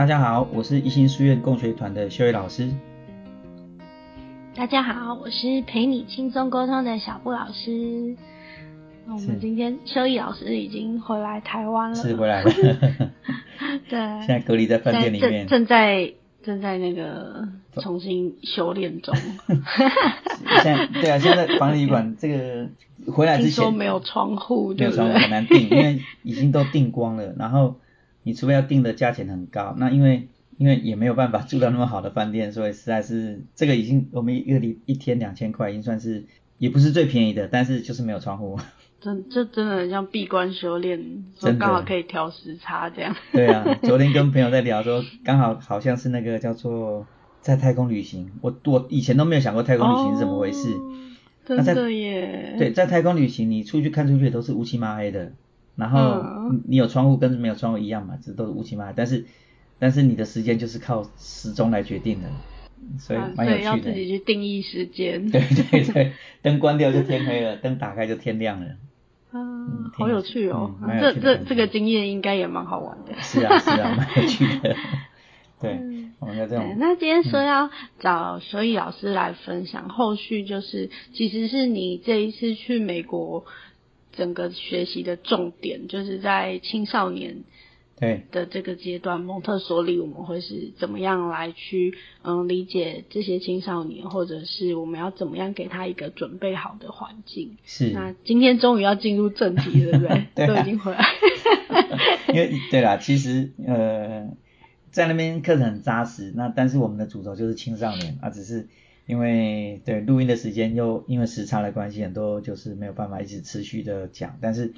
大家好，我是一心书院共学团的修伟老师。大家好，我是陪你轻松沟通的小布老师。我们今天修义老师已经回来台湾了，是回来了。对，现在隔离在饭店里面，正在正在那个重新修炼中。现在对啊，现在防疫旅馆 这个回来之前没有窗户，没有窗户很难订，因为已经都订光了。然后你除非要订的价钱很高，那因为因为也没有办法住到那么好的饭店，所以实在是这个已经我们一个礼一天两千块，已经算是也不是最便宜的，但是就是没有窗户。真这真的很像闭关修炼，刚好可以调时差这样。对啊，昨天跟朋友在聊说，刚好好像是那个叫做在太空旅行，我我以前都没有想过太空旅行是怎么回事。真的耶。对，在太空旅行，你出去看出去都是乌漆嘛黑的，然后你有窗户跟没有窗户一样嘛，这都是乌漆嘛黑，但是但是你的时间就是靠时钟来决定的，所以蛮有趣的。要自己去定义时间。对 对对，灯关掉就天黑了，灯打开就天亮了。嗯，好有趣哦！这这这个经验应该也蛮好玩的。是啊是啊，蛮有趣的。对，我们这样。那今天说要找所以老师来分享，后续就是其实是你这一次去美国整个学习的重点，就是在青少年。对的这个阶段，蒙特梭利我们会是怎么样来去嗯理解这些青少年，或者是我们要怎么样给他一个准备好的环境？是。那今天终于要进入正题了，对不对？对。都已经回来。因为对啦，其实呃在那边课程很扎实，那但是我们的主轴就是青少年啊，只是因为对录音的时间又因为时差的关系，很多就是没有办法一直持续的讲，但是。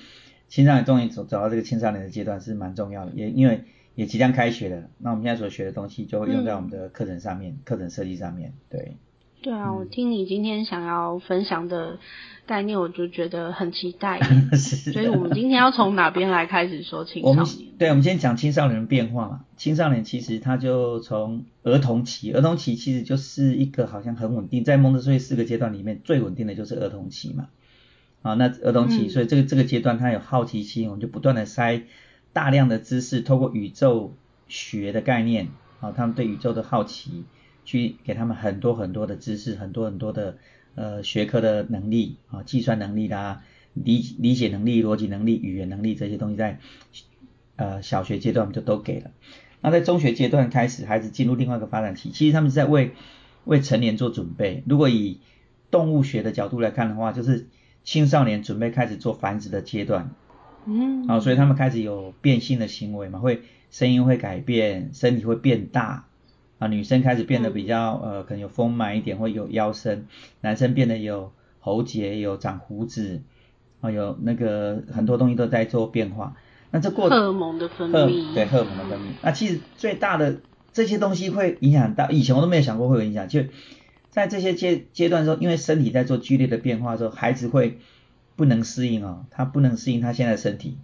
青少年终于走走到这个青少年的阶段是蛮重要的，也因为也即将开学了，那我们现在所学的东西就会用在我们的课程上面，课程设计上面，对。对啊，我听你今天想要分享的概念，我就觉得很期待。所以我们今天要从哪边来开始说青少年？对，我们先讲青少年的变化嘛。青少年其实他就从儿童期，儿童期其实就是一个好像很稳定，在蒙特梭利四个阶段里面最稳定的就是儿童期嘛。啊，那儿童期，所以这个这个阶段他有好奇心，我们就不断的塞大量的知识，透过宇宙学的概念，啊，他们对宇宙的好奇，去给他们很多很多的知识，很多很多的呃学科的能力，啊，计算能力啦，理理解能力、逻辑能力、语言能力这些东西，在呃小学阶段我们就都给了。那在中学阶段开始，孩子进入另外一个发展期，其实他们是在为为成年做准备。如果以动物学的角度来看的话，就是青少年准备开始做繁殖的阶段，嗯，啊，所以他们开始有变性的行为嘛，会声音会改变，身体会变大，啊，女生开始变得比较呃，可能有丰满一点，会有腰身，男生变得有喉结，有长胡子，啊，有那个很多东西都在做变化。那这过荷尔蒙的分泌，对荷尔蒙的分泌。那其实最大的这些东西会影响到，以前我都没有想过会有影响，就。在这些阶阶段中，因为身体在做剧烈的变化时候，孩子会不能适应哦，他不能适应他现在身体，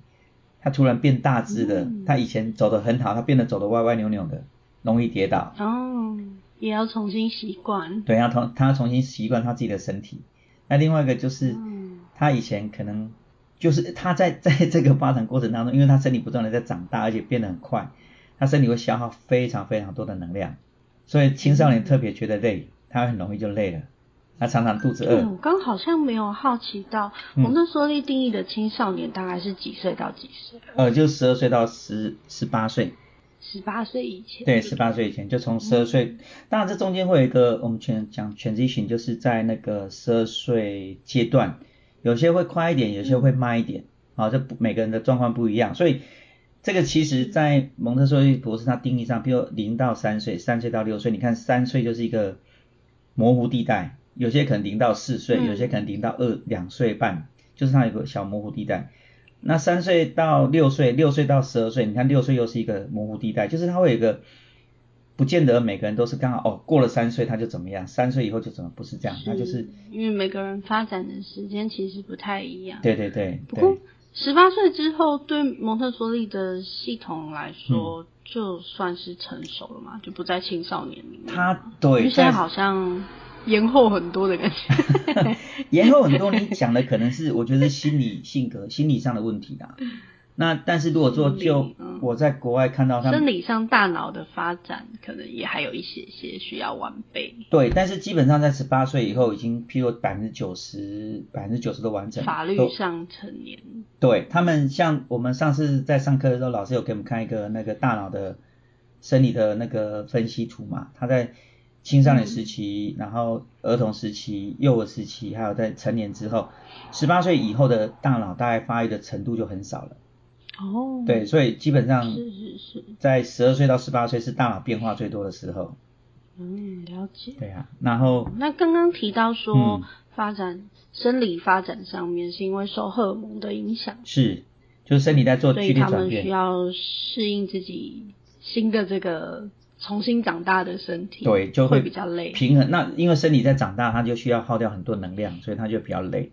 他突然变大只的，他以前走得很好，他变得走得歪歪扭扭的，容易跌倒。哦，也要重新习惯。对，要重他要重新习惯他自己的身体。那另外一个就是，他以前可能就是他在 在这个发展过程当中，因为他身体不断的在长大，而且变得很快，他身体会消耗非常非常多的能量，所以青少年特别觉得累。他很容易就累了，他常常肚子饿。我刚好像没有好奇到，蒙特梭利定义的青少年大概是几岁到几岁？呃，就十二岁到十十八岁。十八岁以前。对，十八岁以前就从十二岁，当然这中间会有一个我们全讲全职群，就是在那个十二岁阶段，有些会快一点，有些会慢一点，啊，这每个人的状况不一样，所以。这个其实，在蒙特梭利博士他定义上，比如零到三岁，三岁到六岁，你看三岁就是一个模糊地带，有些可能零到四岁，有些可能零到二两岁半，就是它有个小模糊地带。那三岁到六岁，六岁到十二岁，你看六岁又是一个模糊地带，就是它会有一个，不见得每个人都是刚好哦，过了三岁他就怎么样，三岁以后就怎么不是这样，那就是因为每个人发展的时间其实不太一样。对对对。不过。十八岁之后，对蒙特梭利的系统来说，就算是成熟了嘛，就不在青少年里面。他对，现在好像延后很多的感觉。延后很多，你讲的可能是 我觉得是心理性格、心理上的问题啦。那但是如果说就嗯我在国外看到他们生理上大脑的发展可能也还有一些些需要完备，对，但是基本上在十八岁以后已经，譬如百分之九十、百分之九十都完整。法律上成年。对他们，像我们上次在上课的时候，老师有给我们看一个那个大脑的生理的那个分析图嘛，他在青少年时期，然后儿童时期、幼儿时期，还有在成年之后，十八岁以后的大脑大概发育的程度就很少了。哦，对，所以基本上是是是，在十二岁到十八岁是大脑变化最多的时候。嗯，了解。对啊，然后那刚刚提到说嗯发展、生理发展上面是因为受荷尔蒙的影响，是就是身体在做所剧以他们需。要适应自己新的这个重新长大的身体，对，就会会比较累。平衡。那因为身体在长大，它就需要耗掉很多能量，所以它就比较累。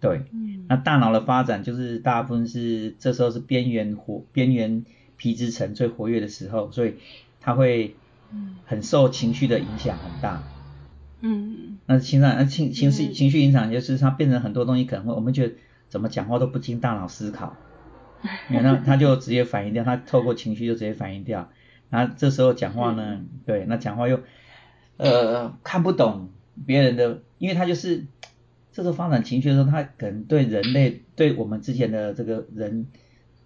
对，嗯那大脑的发展就是大部分是这时候是边缘活边缘皮质层最活跃的时候，所以它会嗯很受情绪的影响很大。嗯那情感那情情绪嗯情绪影响就是它变成很多东西可能会我们觉得怎么讲话都不经大脑思考，那它就直接反应掉，它透过情绪就直接反应掉。然后这时候讲话呢，对，那讲话又呃看不懂别人的，因为他就是这时候发展情绪的时候，他可能对人类对我们之前的这个人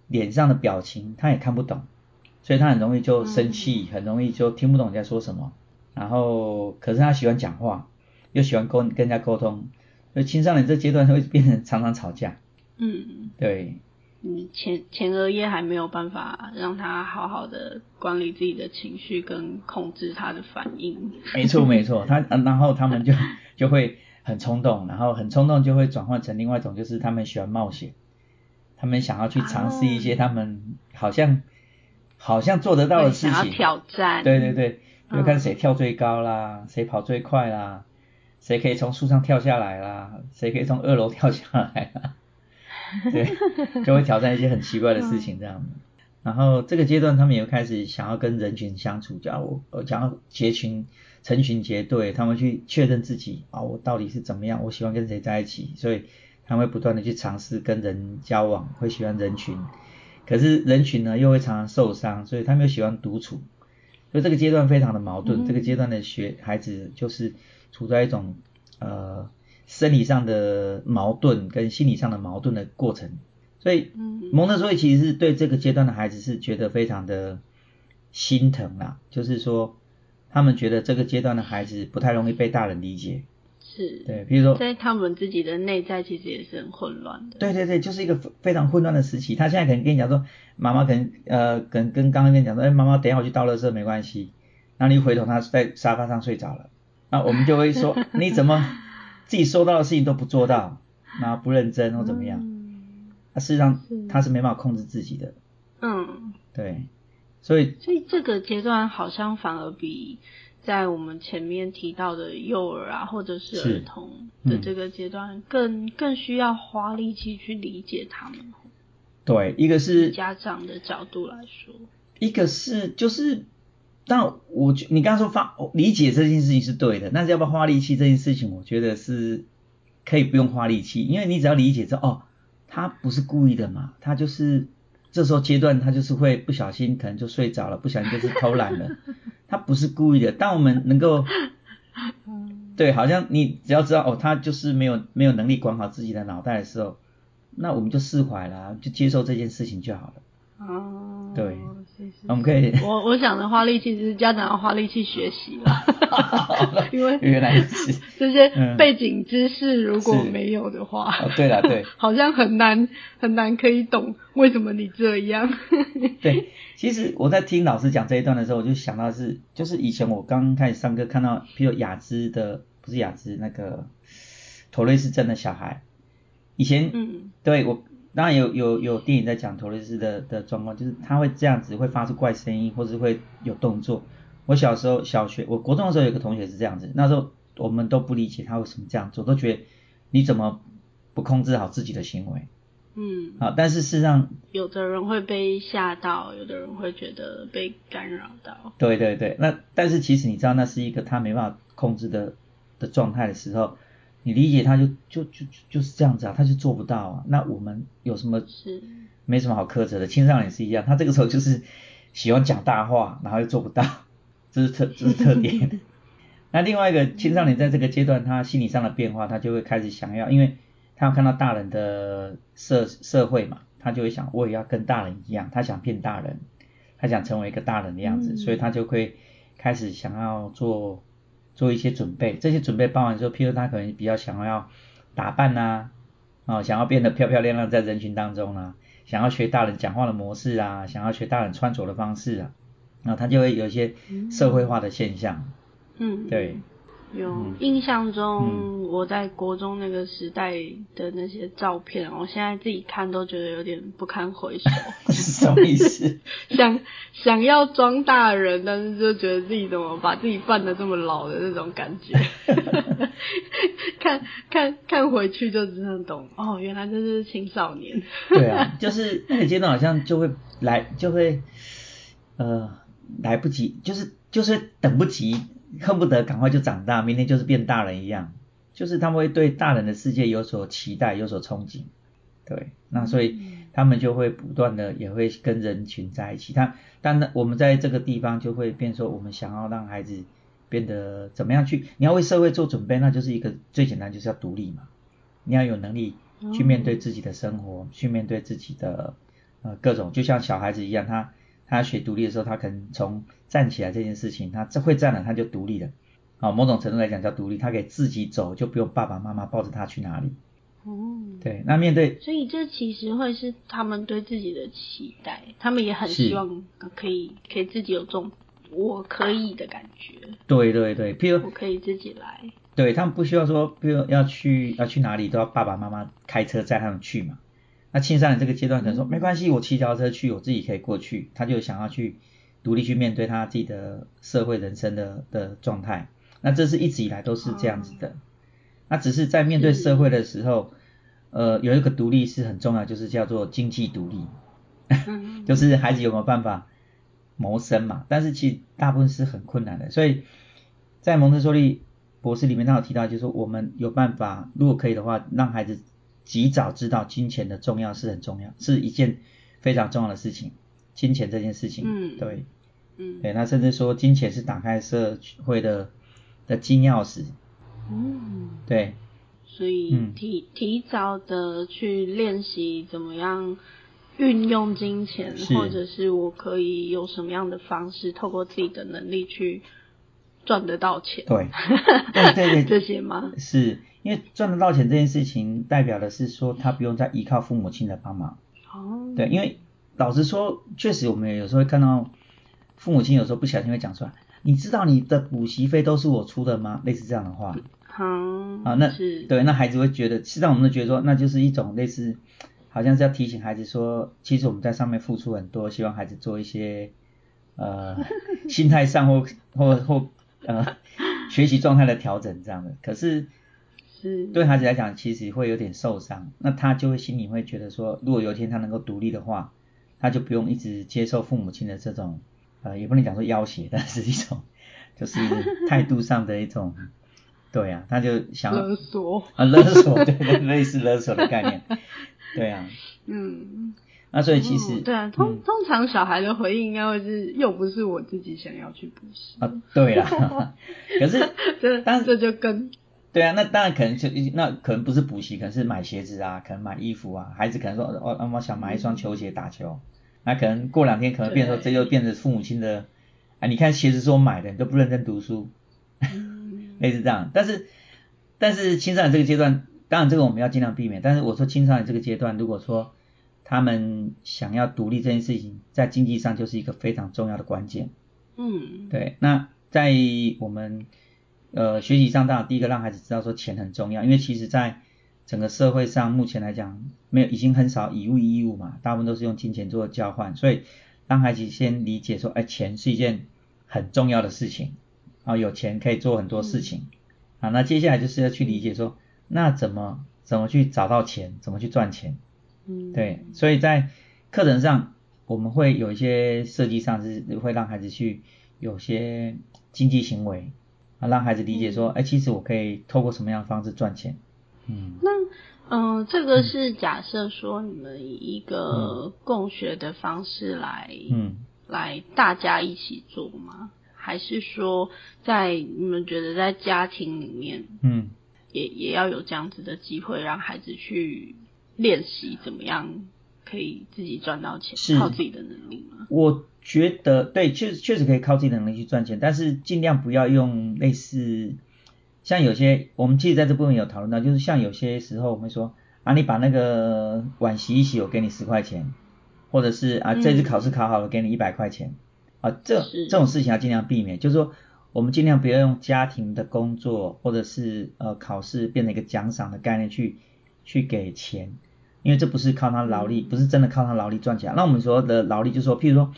脸上的表情他也看不懂，所以他很容易就生气，很容易就听不懂人家说什么。然后可是他喜欢讲话，又喜欢沟跟人家沟通，所以青少年这阶段会变成常常吵架。嗯，对，你前前额叶还没有办法让他好好的管理自己的情绪跟控制他的反应。没错没错，他呃 然后他们就 就会很冲动，然后很冲动就会转换成另外一种，就是他们喜欢冒险，他们想要去尝试一些哦他们好像、好像做得到的会想要事情。挑战，对对对，就看嗯谁跳最高啦，谁跑最快啦，谁可以从树上跳下来啦，谁可以从二楼跳下来啦，对，就会挑战一些很奇怪的事情这样。然后这个阶段，他们也开始想要跟人群相处，讲我呃想要结群、成群结队，他们去确认自己啊，我到底是怎么样，我喜欢跟谁在一起，所以他们会不断的去尝试跟人交往，会喜欢人群。可是人群呢，又会常常受伤，所以他们又喜欢独处。所以这个阶段非常的矛盾，嗯这个阶段的学孩子就是处在一种呃生理上的矛盾跟心理上的矛盾的过程。所以嗯蒙特梭利其实是对这个阶段的孩子是觉得非常的心疼啦，就是说他们觉得这个阶段的孩子不太容易被大人理解。是，对，比如说在他们自己的内在其实也是很混乱的。对对对，就是一个非非常混乱的时期。他现在可能跟你讲说，妈妈可能呃，可能跟刚刚跟你讲说，哎，妈妈等一下我去倒垃圾没关系。然后你一回头，他在沙发上睡着了。那我们就会说，你怎么自己收到的事情都不做到，然后不认真或怎么样？嗯那、事实上他是没办法控制自己的。嗯，对，所以所以这个阶段好像反而比在我们前面提到的幼儿啊，或者是是儿童的嗯这个阶段，更更需要花力气去理解他们。对，一个是家长的角度来说，一个是就是，但我觉你刚刚说发理解这件事情是对的，但是要不要花力气这件事情，我觉得是可以不用花力气，因为你只要理解这，哦，他不是故意的嘛，他就是这时候阶段他就是会不小心可能就睡着了，不小心就是偷懒了，他不是故意的。当我们能够对，好像你只要知道哦，他就是没有没有能力管好自己的脑袋的时候，那我们就释怀了，就接受这件事情就好了。哦，对。是是我们可以我我想的花力气就是家长要花力气学习了，因为原来是这些嗯。背景知识如果没有的话，哦对了对。好像很难很难可以懂为什么你这样。对，其实我在听老师讲这一段的时候，我就想到是，就是以前我刚开始上课看到，譬如雅姿的，不是雅姿那个妥瑞氏症的小孩，以前，嗯。对我当然有有有电影在讲托雷斯的的状况，就是他会这样子，会发出怪声音，或是会有动作。我小时候小学，我国中的时候有个同学是这样子，那时候我们都不理解他为什么这样做，都觉得你怎么不控制好自己的行为嗯，啊？但是事实上，有的人会被吓到，有的人会觉得被干扰到。对对对，那但是其实你知道那是一个他没办法控制的的状态的时候，你理解他就就就就就是这样子啊，他就做不到啊。那我们有什么是没什么好苛责的。青少年是一样，他这个时候就是喜欢讲大话，然后又做不到，这是特这是特点。那另外一个青少年在这个阶段，他心理上的变化，他就会开始想要，因为他要看到大人的社社会嘛，他就会想我也要跟大人一样，他想变大人，他想成为一个大人的样子，所以他就会开始想要做做一些准备。这些准备办完之后，譬如他可能比较想要打扮呐，啊，想要变得漂漂亮亮在人群当中啊，想要学大人讲话的模式啊，想要学大人穿着的方式啊，那他就会有一些社会化的现象。嗯，对，有印象中我在国中那个时代的那些照片，我现在自己看都觉得有点不堪回首。什么意思？想想要装大人，但是就觉得自己怎么把自己扮的这么老的那种感觉。看看看回去就真的懂哦，原来这是青少年。对啊，就是那个阶段好像就会来就会呃来不及，就是就是等不及。恨不得赶快就长大，明天就是变大人一样，就是他们会对大人的世界有所期待，有所憧憬，对，那所以他们就会不断的也会跟人群在一起。他，但呢，我们在这个地方就会变说，我们想要让孩子变得怎么样去？你要为社会做准备，那就是一个最简单，就是要独立嘛。你要有能力去面对自己的生活，去面对自己的呃各种，就像小孩子一样，他。他学独立的时候，他可能从站起来这件事情，他这会站了，他就独立了。啊，某种程度来讲叫独立，他可以自己走，就不用爸爸妈妈抱着他去哪里。哦，对，那面对，所以这其实会是他们对自己的期待，他们也很希望可以可以自己有这种我可以的感觉。对对对，譬如我可以自己来。对他们不需要说，比如要去要去哪里都要爸爸妈妈开车载他们去嘛。那青少年这个阶段可能说没关系，我骑脚车去，我自己可以过去。他就想要去独立去面对他自己的社会人生的的状态。那这是一直以来都是这样子的。那只是在面对社会的时候，呃，有一个独立是很重要，就是叫做经济独立，就是孩子有没有办法谋生嘛？但是其实大部分是很困难的。所以在蒙特梭利博士里面，他有提到，就是说我们有办法，如果可以的话，让孩子。及早知道金钱的重要是很重要，是一件非常重要的事情。金钱这件事情，嗯，对，嗯，对，那甚至说金钱是打开社会的的金钥匙，嗯，对，所以提提早的去练习怎么样运用金钱，或者是我可以有什么样的方式，透过自己的能力去赚得到钱，对，对对对，这些吗？是。因为赚得到钱这件事情，代表的是说他不用再依靠父母亲的帮忙。哦。对，因为老实说，确实我们有时候会看到父母亲有时候不小心会讲出来，你知道你的补习费都是我出的吗？类似这样的话。好。啊，那是对，那孩子会觉得，实际上我们都觉得说，那就是一种类似，好像是要提醒孩子说，其实我们在上面付出很多，希望孩子做一些呃 心态上或或或呃学习状态的调整这样的，可是。对孩子来讲，其实会有点受伤，那他就会心里会觉得说，如果有一天他能够独立的话，他就不用一直接受父母亲的这种，呃，也不能讲说要挟，但是一种就是态度上的一种，对啊，他就想勒索。啊勒索，对对，类似勒索的概念，对啊，嗯，那所以其实对啊，通通常小孩的回应应该会是，又不是我自己想要去补习啊，对啦，可是但是这就跟对啊，那当然可能就那可能不是补习，可能是买鞋子啊，可能买衣服啊。孩子可能说哦，我想买一双球鞋打球，那可能过两天可能变说这又变成父母亲的，啊，你看鞋子是我买的，你都不认真读书，类似这样。但是但是青少年这个阶段，当然这个我们要尽量避免。但是我说青少年这个阶段，如果说他们想要独立这件事情，在经济上就是一个非常重要的关键。嗯，对。那在我们。呃，学习上当然第一个让孩子知道说钱很重要，因为其实在整个社会上目前来讲，没有已经很少以物易物嘛，大部分都是用金钱做交换，所以让孩子先理解说，哎，钱是一件很重要的事情，啊，有钱可以做很多事情，啊，那接下来就是要去理解说，那怎么怎么去找到钱，怎么去赚钱，嗯，对，所以在课程上我们会有一些设计上是会让孩子去有些经济行为。啊，让孩子理解说，哎，其实我可以透过什么样的方式赚钱，嗯，那嗯，这个是假设说你们以一个共学的方式来，嗯，来大家一起做吗？还是说在你们觉得在家庭里面，嗯，也也要有这样子的机会，让孩子去练习怎么样可以自己赚到钱，靠自己的能力吗？我觉得对，确实确实可以靠自己的能力去赚钱，但是尽量不要用类似。像有些，我们其实在这部分有讨论到，就是像有些时候我们说啊，你把那个碗洗一洗，我给你十块钱，或者是啊，这次考试考好了，给你一百块钱，啊，这这种事情要尽量避免，就是说我们尽量不要用家庭的工作或者是呃考试变成一个奖赏的概念去去给钱，因为这不是靠他劳力，不是真的靠他劳力赚钱。那我们说的劳力，就是说，譬如说，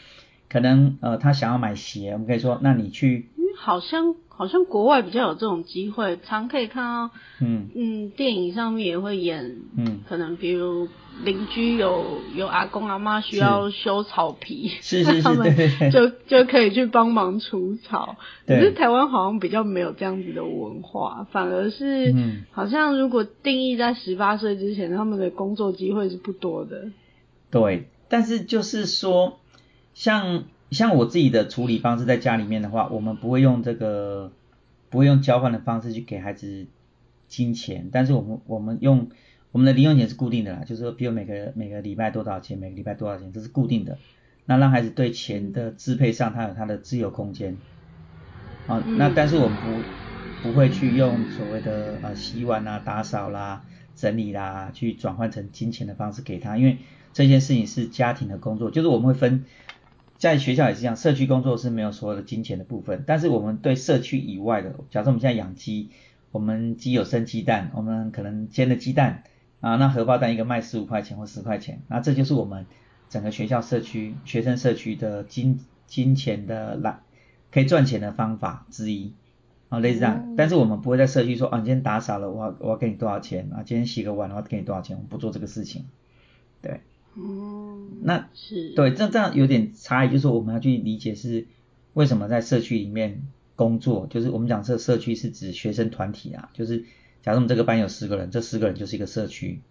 可能呃他想要买鞋，我们可以说，那你去，好像。好像国外比较有这种机会，常可以看到，嗯嗯，电影上面也会演，嗯，可能比如邻居有有阿公阿妈需要修草皮，是是是，他们就就可以去帮忙除草。可是台湾好像比较没有这样子的文化，反而是，好像如果定义在十八岁之前，他们的工作机会是不多的。对，但是就是说，像。像我自己的处理方式，在家里面的话，我们不会用这个，不会用交换的方式去给孩子金钱，但是我们我们用我们的零用钱是固定的啦，就是说，比如每个每个礼拜多少钱，每个礼拜多少钱，这是固定的，那让孩子对钱的支配上，他有他的自由空间，啊，那但是我们不不会去用所谓的呃洗碗啊、打扫啦、整理啦，去转换成金钱的方式给他，因为这件事情是家庭的工作，就是我们会分。在学校也是这样，社区工作是没有所有的金钱的部分，但是我们对社区以外的，假设我们现在养鸡，我们鸡有生鸡蛋，我们可能煎的鸡蛋啊，那荷包蛋一个卖十五块钱或十块钱，那这就是我们整个学校社区学生社区的金金钱的来可以赚钱的方法之一啊，类似这样，但是我们不会在社区说啊，你今天打扫了，我我要给你多少钱啊，今天洗个碗我要给你多少钱，我们不做这个事情，对。哦，那是对，这这样有点差异，就是我们要去理解是为什么在社区里面工作，就是我们讲这社区是指学生团体啊，就是假如我们这个班有十个人，这十个人就是一个社区，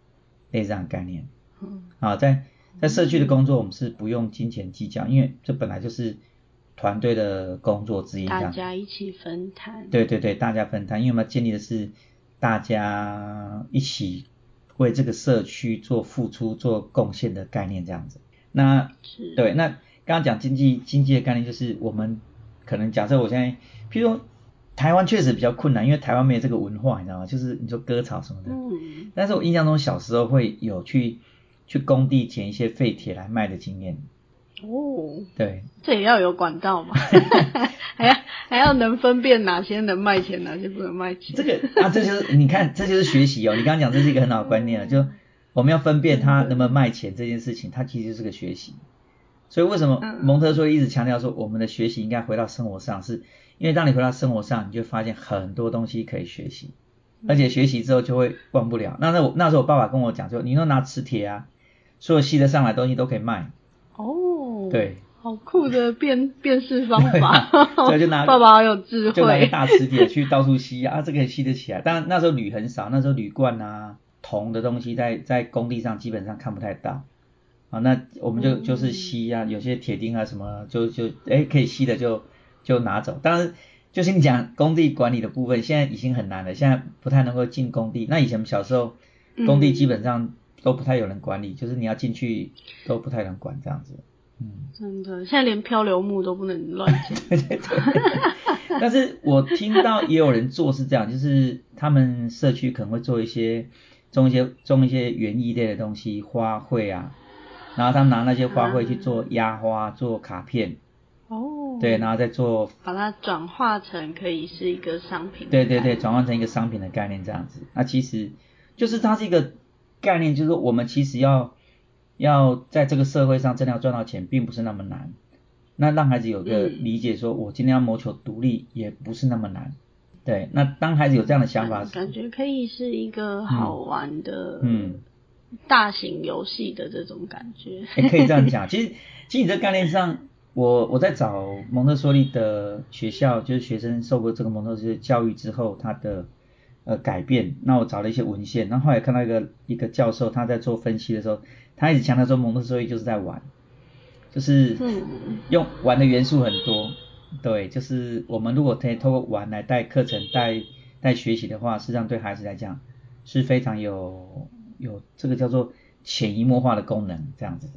类似这样概念。嗯，啊，在在社区的工作，我们是不用金钱计较，因为这本来就是团队的工作之一，大家一起分摊。对对对，大家分摊，因为我们建立的是大家一起。为这个社区做付出、做贡献的概念这样子，那对，那刚刚讲经济经济的概念，就是我们可能假设我现在，譬如说台湾确实比较困难，因为台湾没有这个文化，你知道吗？就是你说割草什么的，嗯，但是我印象中小时候会有去去工地捡一些废铁来卖的经验。哦，对，这也要有管道嘛，还要还要能分辨哪些能卖钱，哪些不能卖钱。这个啊，这就是你看，这就是学习哦。你刚刚讲这是一个很好的观念了，就我们要分辨它能不能卖钱这件事情，它其实是个学习。所以为什么蒙特梭利一直强调说，我们的学习应该回到生活上，是因为当你回到生活上，你就发现很多东西可以学习，而且学习之后就会忘不了。那那我那时候我爸爸跟我讲说，你说拿磁铁啊，所有吸得上来东西都可以卖。哦，对，好酷的辨 辨识方法，所以就拿 爸爸好有智慧，就拿个大磁铁去到处吸啊，这个吸得起来。但那时候铝很少，那时候铝罐啊、铜的东西在在工地上基本上看不太到啊。那我们就就是吸啊，有些铁钉啊什么，就就哎可以吸的就就拿走。当然，就是你讲工地管理的部分，现在已经很难了，现在不太能够进工地。那以前小时候工地基本上。都不太有人管理，就是你要进去都不太能管这样子。嗯，真的，现在连漂流木都不能乱 捡。对对对。但是我听到也有人做是这样，就是他们社区可能会做一些种一些种一些园艺类的东西，花卉啊，然后他们拿那些花卉去做压花、做卡片。哦。对，然后再做。把它转化成可以是一个商品。对对对，转换成一个商品的概念这样子。那其实就是它是一个。概念就是说，我们其实要要在这个社会上真的要赚到钱，并不是那么难。那让孩子有个理解，说我今天要谋求独立，也不是那么难。对，那当孩子有这样的想法，感觉可以是一个好玩的，嗯，大型游戏的这种感觉。也可以这样讲。其实，其实你这概念上，我我在找蒙特梭利的学校，就是学生受过这个蒙特梭利教育之后，他的呃改变。那我找了一些文献，然后后来看到一个一个教授他在做分析的时候，他一直强调说蒙特梭利就是在玩，就是用玩的元素很多。对，就是我们如果可以透过玩来带课程、带带学习的话，实际上对孩子来讲是非常有有这个叫做潜移默化的功能，这样子。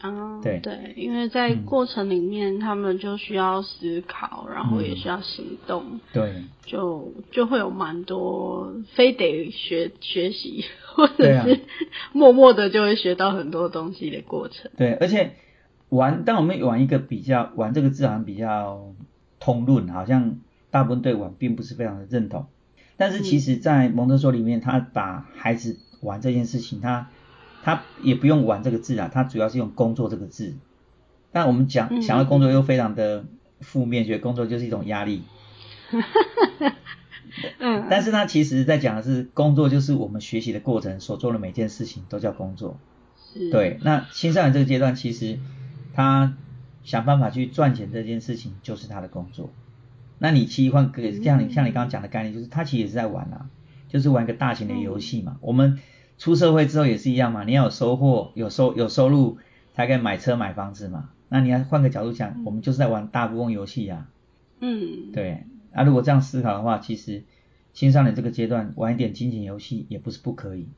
啊，对对，因为在过程里面，他们就需要思考，然后也需要行动。对，就就会有蛮多非得学学习，或者是默默的就会学到很多东西的过程。对，而且。玩，当我们玩一个比较，玩这个字好像比较通论，好像大部分对玩并不是非常的认同。但是其实，在蒙特梭里面，他把孩子玩这件事情，他他也不用玩这个字啊，他主要是用工作这个字。但我们讲想要工作又非常的负面，觉得工作就是一种压力。嗯。但是他其实在讲的是，工作就是我们学习的过程，所做的每件事情都叫工作。是。对，那青少年这个阶段其实。他想办法去赚钱这件事情就是他的工作。那你其实换个像你像你刚刚讲的概念，就是他其实也是在玩啊，就是玩一个大型的游戏嘛。我们出社会之后也是一样嘛，你要有收获、有收有收入才可以买车买房子嘛。那你要换个角度讲，我们就是在玩大富翁游戏呀。嗯。对。那如果这样思考的话，其实青少年这个阶段玩一点金钱游戏也不是不可以。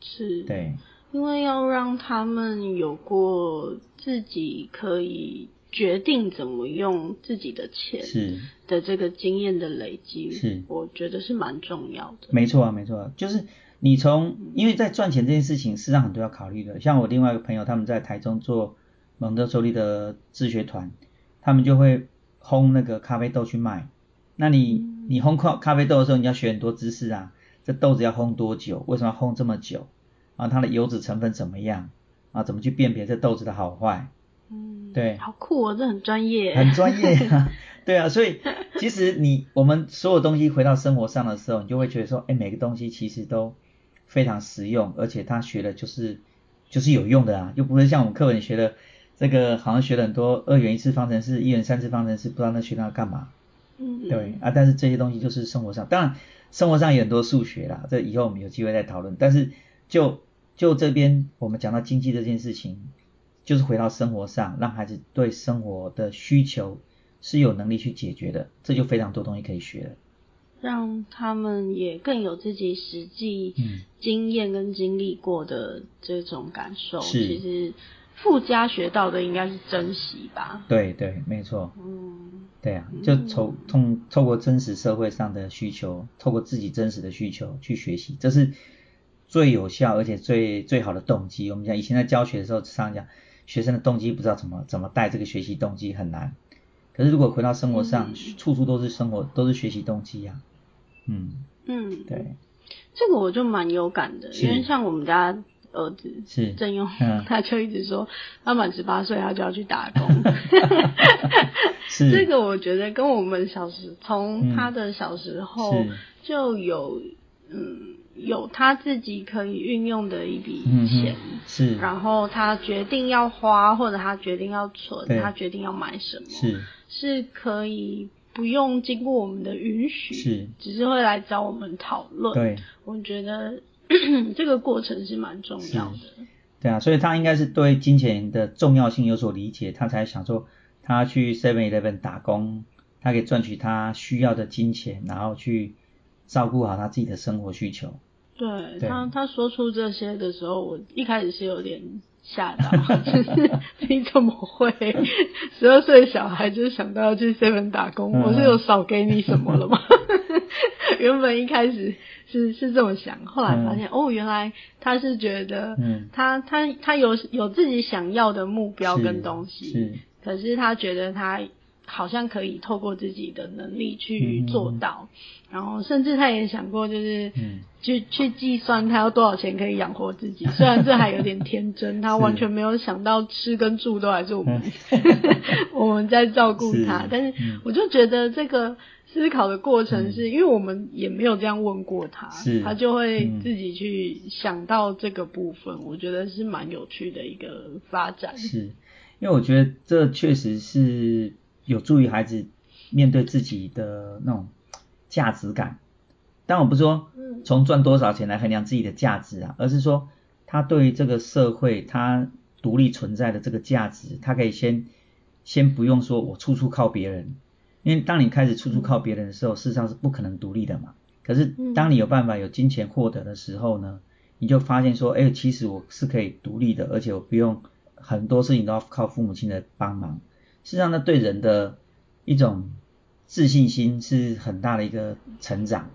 是。对。因为要让他们有过自己可以决定怎么用自己的钱是的这个经验的累积，是我觉得是蛮重要的。没错啊，没错啊，就是你从因为在赚钱这件事情，事实上很多要考虑的。像我另外一个朋友，他们在台中做蒙特梭利的自学团，他们就会烘那个咖啡豆去卖。那你你烘咖咖啡豆的时候，你要学很多知识啊，这豆子要烘多久？为什么要烘这么久？啊，它的油脂成分怎么样？啊，怎么去辨别这豆子的好坏？嗯，对，好酷哦，这很专业，很专业啊。对啊，所以其实你我们所有东西回到生活上的时候，你就会觉得说，哎，每个东西其实都非常实用，而且他学的就是就是有用的啊，又不会像我们课本学的这个，好像学了很多二元一次方程式、一元三次方程式，不知道那学那干嘛。嗯，对啊，但是这些东西就是生活上，当然生活上有很多数学啦，这以后我们有机会再讨论，但是。就就这边，我们讲到经济这件事情，就是回到生活上，让孩子对生活的需求是有能力去解决的，这就非常多东西可以学了。让他们也更有自己实际经验跟经历过的这种感受。是，其实附加学到的应该是珍惜吧。对对，没错。嗯。对啊，就从通透过真实社会上的需求，透过自己真实的需求去学习，这是。最有效而且最最好的动机，我们讲以前在教学的时候，常讲学生的动机不知道怎么怎么带这个学习动机很难。可是如果回到生活上，处处都是生活都是学习动机呀。嗯。嗯，对，这个我就蛮有感的，因为像我们家儿子是。郑用，他就一直说他满十八岁他就要去打工。是。这个我觉得跟我们小时从他的小时候就有嗯。有他自己可以运用的一笔钱，是，然后他决定要花，或者他决定要存，他决定要买什么，是，是可以不用经过我们的允许，是，只是会来找我们讨论。对，我觉得 这个过程是蛮重要的。对啊，所以他应该是对金钱的重要性有所理解，他才想说他去 Seven Eleven 打工，他可以赚取他需要的金钱，然后去。照顾好他自己的生活需求。对他，他说出这些的时候，我一开始是有点吓到，就是你怎么会十二岁小孩就想到要去 seven 打工？我是有少给你什么了吗？原本一开始是是这么想，后来发现哦，原来他是觉得，他他他有有自己想要的目标跟东西，可是他觉得他。好像可以透过自己的能力去做到，然后甚至他也想过，就是去去计算他要多少钱可以养活自己。虽然这还有点天真，他完全没有想到吃跟住都还是我们 我们在照顾他。但是我就觉得这个思考的过程，是因为我们也没有这样问过他，他就会自己去想到这个部分。我觉得是蛮有趣的一个发展。是因为我觉得这确实是。有助于孩子面对自己的那种价值感，但我不是说从赚多少钱来衡量自己的价值啊，而是说他对于这个社会他独立存在的这个价值，他可以先先不用说我处处靠别人，因为当你开始处处靠别人的时候，事实上是不可能独立的嘛。可是当你有办法有金钱获得的时候呢，你就发现说，哎，其实我是可以独立的，而且我不用很多事情都要靠父母亲的帮忙。事实上呢，对人的一种自信心是很大的一个成长，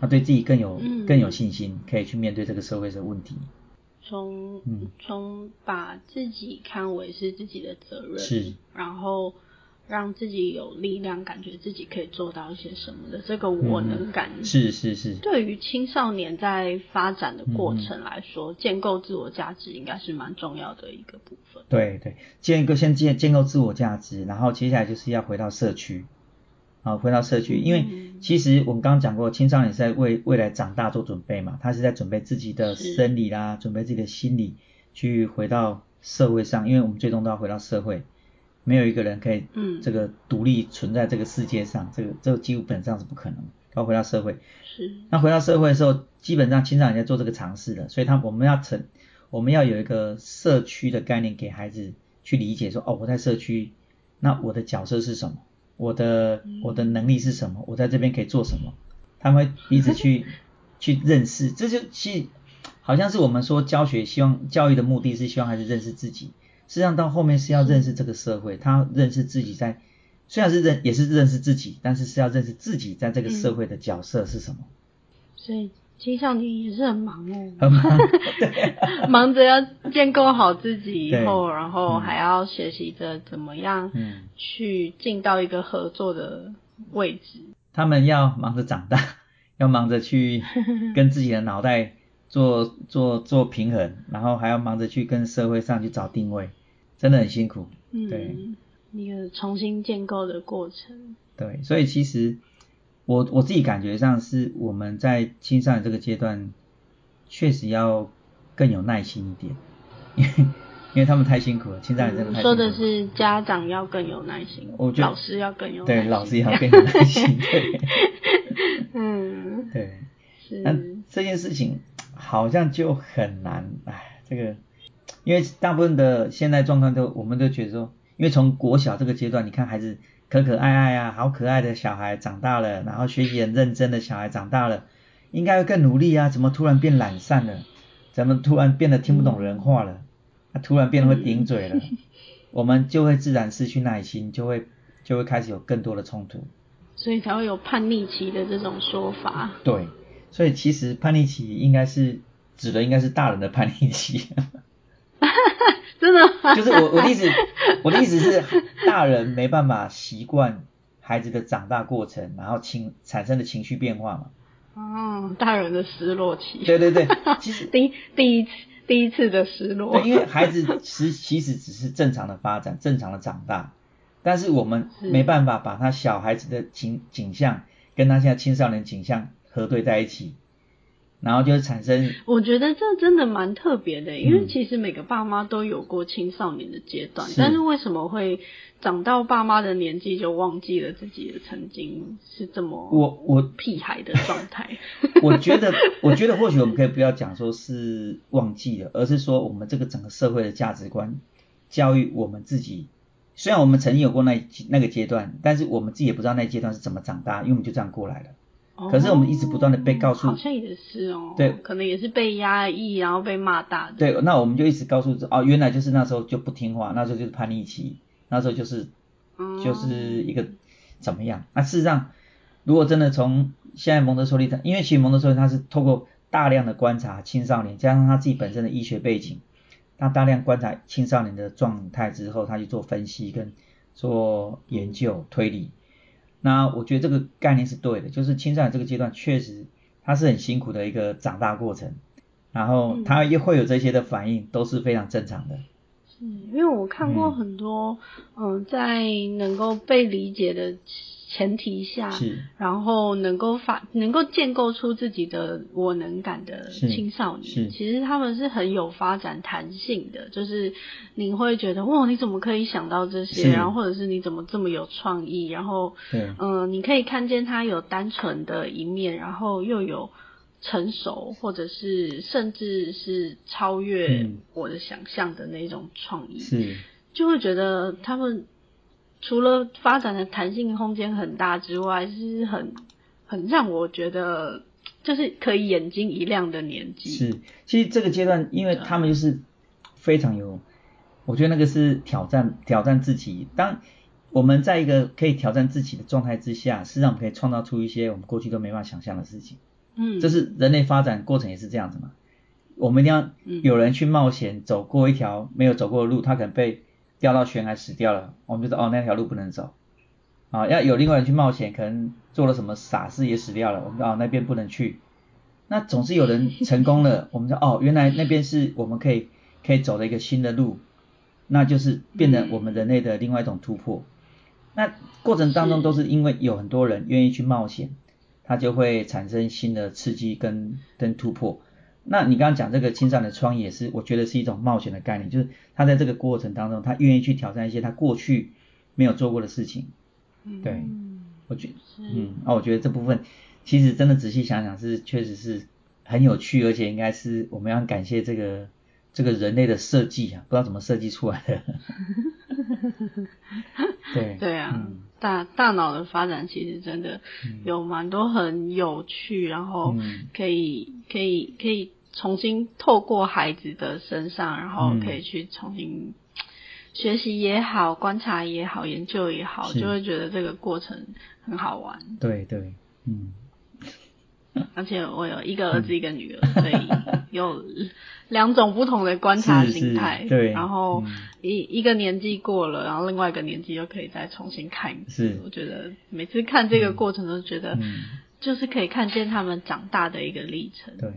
他对自己更有更有信心，可以去面对这个社会的问题。从从把自己看为是自己的责任，是，然后让自己有力量，感觉自己可以做到一些什么的这个我能感，是是是。对于青少年在发展的过程来说，建构自我价值应该是蛮重要的一个部分。对对，建构先建建构自我价值，然后接下来就是要回到社区。啊，回到社区，因为其实我们刚刚讲过，青少年是在为未来长大做准备嘛，他是在准备自己的生理啦，准备自己的心理，去回到社会上，因为我们最终都要回到社会，没有一个人可以，嗯，这个独立存在这个世界上，这个这个基本上是不可能，要回到社会。是。那回到社会的时候，基本上青少年在做这个尝试的，所以他我们要成，我们要有一个社区的概念给孩子去理解，说哦，我在社区，那我的角色是什么？我的我的能力是什么？我在这边可以做什么？他们会彼此去 去认识，这就其实好像是我们说教学，希望教育的目的是希望孩子认识自己。实际上到后面是要认识这个社会，他认识自己在虽然是认也是认识自己，但是是要认识自己在这个社会的角色是什么。所以青少年也是很忙哦，很忙，忙着要建构好自己以后，然后还要学习着怎么样去进到一个合作的位置。他们要忙着长大，要忙着去 跟自己的脑袋做做做平衡，然后还要忙着去跟社会上去找定位，真的很辛苦。对，一个重新建构的过程。对，所以其实。我我自己感觉上是我们在青少年这个阶段，确实要更有耐心一点，因为因为他们太辛苦了，青少年真的太辛苦。说的是家长要更有耐心，我觉得老师要更有耐心对老师也要更有耐心，对，嗯，对，是。那这件事情好像就很难，哎，这个因为大部分的现在状况都，我们都觉得说，因为从国小这个阶段，你看孩子。可可爱爱啊，好可爱的小孩长大了，然后学习很认真的小孩长大了，应该会更努力啊，怎么突然变懒散了？怎么突然变得听不懂人话了？他突然变得会顶嘴了？我们就会自然失去耐心，就会就会开始有更多的冲突。所以才会有叛逆期的这种说法。对，所以其实叛逆期应该是指的应该是大人的叛逆期。真的，就是我我的意思，我的意思是，大人没办法习惯孩子的长大过程，然后情产生的情绪变化嘛。哦，大人的失落期。对对对，其实 第第一次第一次的失落。对，因为孩子其其实只是正常的发展，正常的长大，但是我们没办法把他小孩子的景景象跟他现在青少年景象核对在一起。然后就产生，我觉得这真的蛮特别的，因为其实每个爸妈都有过青少年的阶段，但是为什么会长到爸妈的年纪就忘记了自己的曾经是这么我我屁孩的状态？我觉得，我觉得或许我们可以不要讲说是忘记了，而是说我们这个整个社会的价值观教育我们自己，虽然我们曾经有过那那个阶段，但是我们自己也不知道那阶段是怎么长大，因为我们就这样过来了。可是我们一直不断的被告诉，好像也是哦，对，可能也是被压抑，然后被骂大的。对，那我们就一直告诉哦，原来就是那时候就不听话，那时候就是叛逆期，那时候就是，就是一个怎么样？那事实上，如果真的从现在蒙德梭利的，因为其实蒙德梭利他是透过大量的观察青少年，加上他自己本身的医学背景，他大量观察青少年的状态之后，他去做分析跟做研究推理。那我觉得这个概念是对的，就是青少年这个阶段确实他是很辛苦的一个长大过程，然后他也会有这些的反应，都是非常正常的。是，因为我看过很多，嗯，在能够被理解的前提下，然后能够发能够建构出自己的我能感的青少年，其实他们是很有发展弹性的，就是你会觉得哇，你怎么可以想到这些？然后或者是你怎么这么有创意？然后，嗯，你可以看见他有单纯的一面，然后又有成熟，或者是甚至是超越我的想象的那种创意，是，就会觉得他们。除了发展的弹性空间很大之外，是很很让我觉得就是可以眼睛一亮的年纪。是，其实这个阶段，因为他们就是非常有，我觉得那个是挑战挑战自己。当我们在一个可以挑战自己的状态之下，实际上我们可以创造出一些我们过去都没办法想象的事情。嗯，这是人类发展过程也是这样子嘛。我们一定要有人去冒险，走过一条没有走过的路，他可能被。掉到悬崖死掉了，我们就说哦那条路不能走，啊要有另外人去冒险，可能做了什么傻事也死掉了，我们哦那边不能去，那总是有人 成功了，我们说哦原来那边是我们可以可以走的一个新的路，那就是变成我们人类的另外一种突破。那过程当中都是因为有很多人愿意去冒险，它就会产生新的刺激跟跟突破。那你刚刚讲这个青少年创业是，我觉得是一种冒险的概念，就是他在这个过程当中，他愿意去挑战一些他过去没有做过的事情。对，我觉，嗯，哦，我觉得这部分其实真的仔细想想是确实是很有趣，而且应该是我们要感谢这个这个人类的设计啊，不知道怎么设计出来的。对对啊，大大脑的发展其实真的有蛮多很有趣，然后可以可以可以重新透过孩子的身上，然后可以去重新学习也好，观察也好，研究也好，就会觉得这个过程很好玩。对对，嗯。而且我有一个儿子一个女儿，所以有两种不同的观察心态。对，然后一一个年纪过了，然后另外一个年纪又可以再重新看一次。我觉得每次看这个过程都觉得，就是可以看见他们长大的一个历程。对，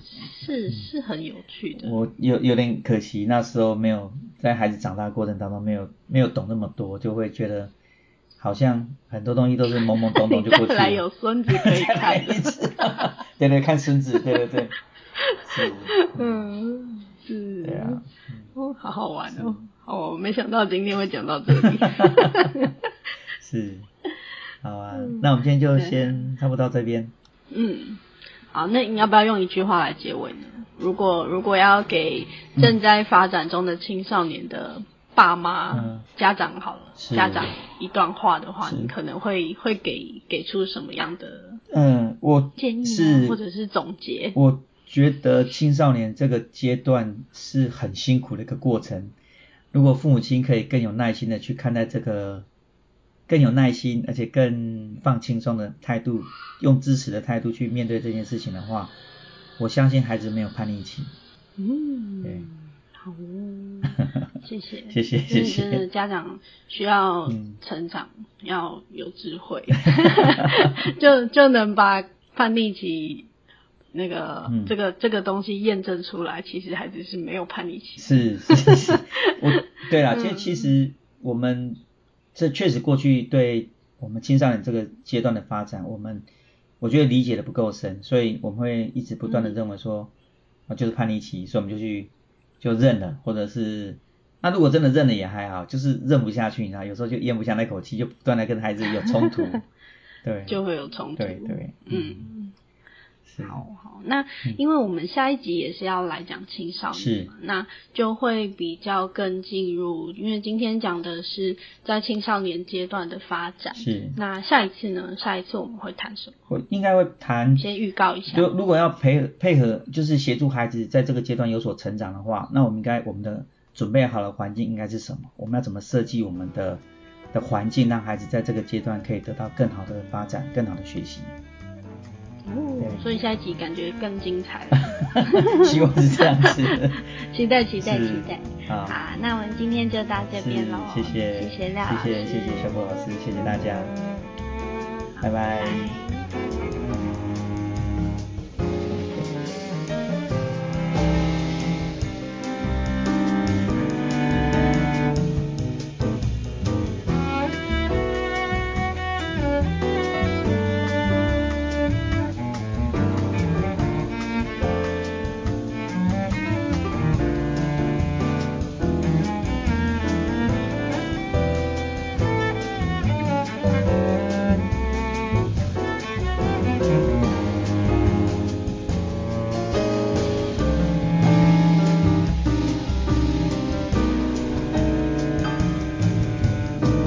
是是很有趣的。我有有点可惜，那时候没有在孩子长大过程当中没有没有懂那么多，就会觉得。好像很多东西都是懵懵懂懂就过去了。来有孙子可以看。对对，看孙子，对对对。是。嗯，是。对啊。哦，好好玩哦！哦，没想到今天会讲到这里。是。好啊，那我们今天就先差不多到这边。嗯。好，那你要不要用一句话来结尾呢？如果如果要给正在发展中的青少年的。爸妈、家长好了，家长一段话的话，你可能会会给给出什么样的嗯，我建议或者是总结？我觉得青少年这个阶段是很辛苦的一个过程。如果父母亲可以更有耐心的去看待这个，更有耐心，而且更放轻松的态度，用支持的态度去面对这件事情的话，我相信孩子没有叛逆期。嗯，对。好，谢谢，谢谢，谢谢。真的，家长需要成长，要有智慧，就就能把叛逆期那个这个这个东西验证出来。其实孩子是没有叛逆期。是是是，我对啦，其实其实我们这确实过去对我们青少年这个阶段的发展，我们我觉得理解的不够深，所以我们会一直不断的认为说啊就是叛逆期，所以我们就去。就认了，或者是那如果真的认了也还好，就是认不下去，你知道，有时候就咽不下那口气，就不断的跟孩子有冲突，对，就会有冲突，对对，嗯，好好，那因为我们下一集也是要来讲青少年嘛，那就会比较更进入，因为今天讲的是在青少年阶段的发展，是，那下一次呢？下一次我们会谈什么？会应该会谈，先预告一下，就如果要配配合，就是协助孩子在这个阶段有所成长的话，那我们应该我们的准备好的环境应该是什么？我们要怎么设计我们的的环境，让孩子在这个阶段可以得到更好的发展，更好的学习？哦，所以下一集感觉更精彩了。希望是这样子。期待期待期待。好，那我们今天就到这边喽。谢谢，谢谢廖谢谢谢谢小波老师，谢谢大家，拜拜。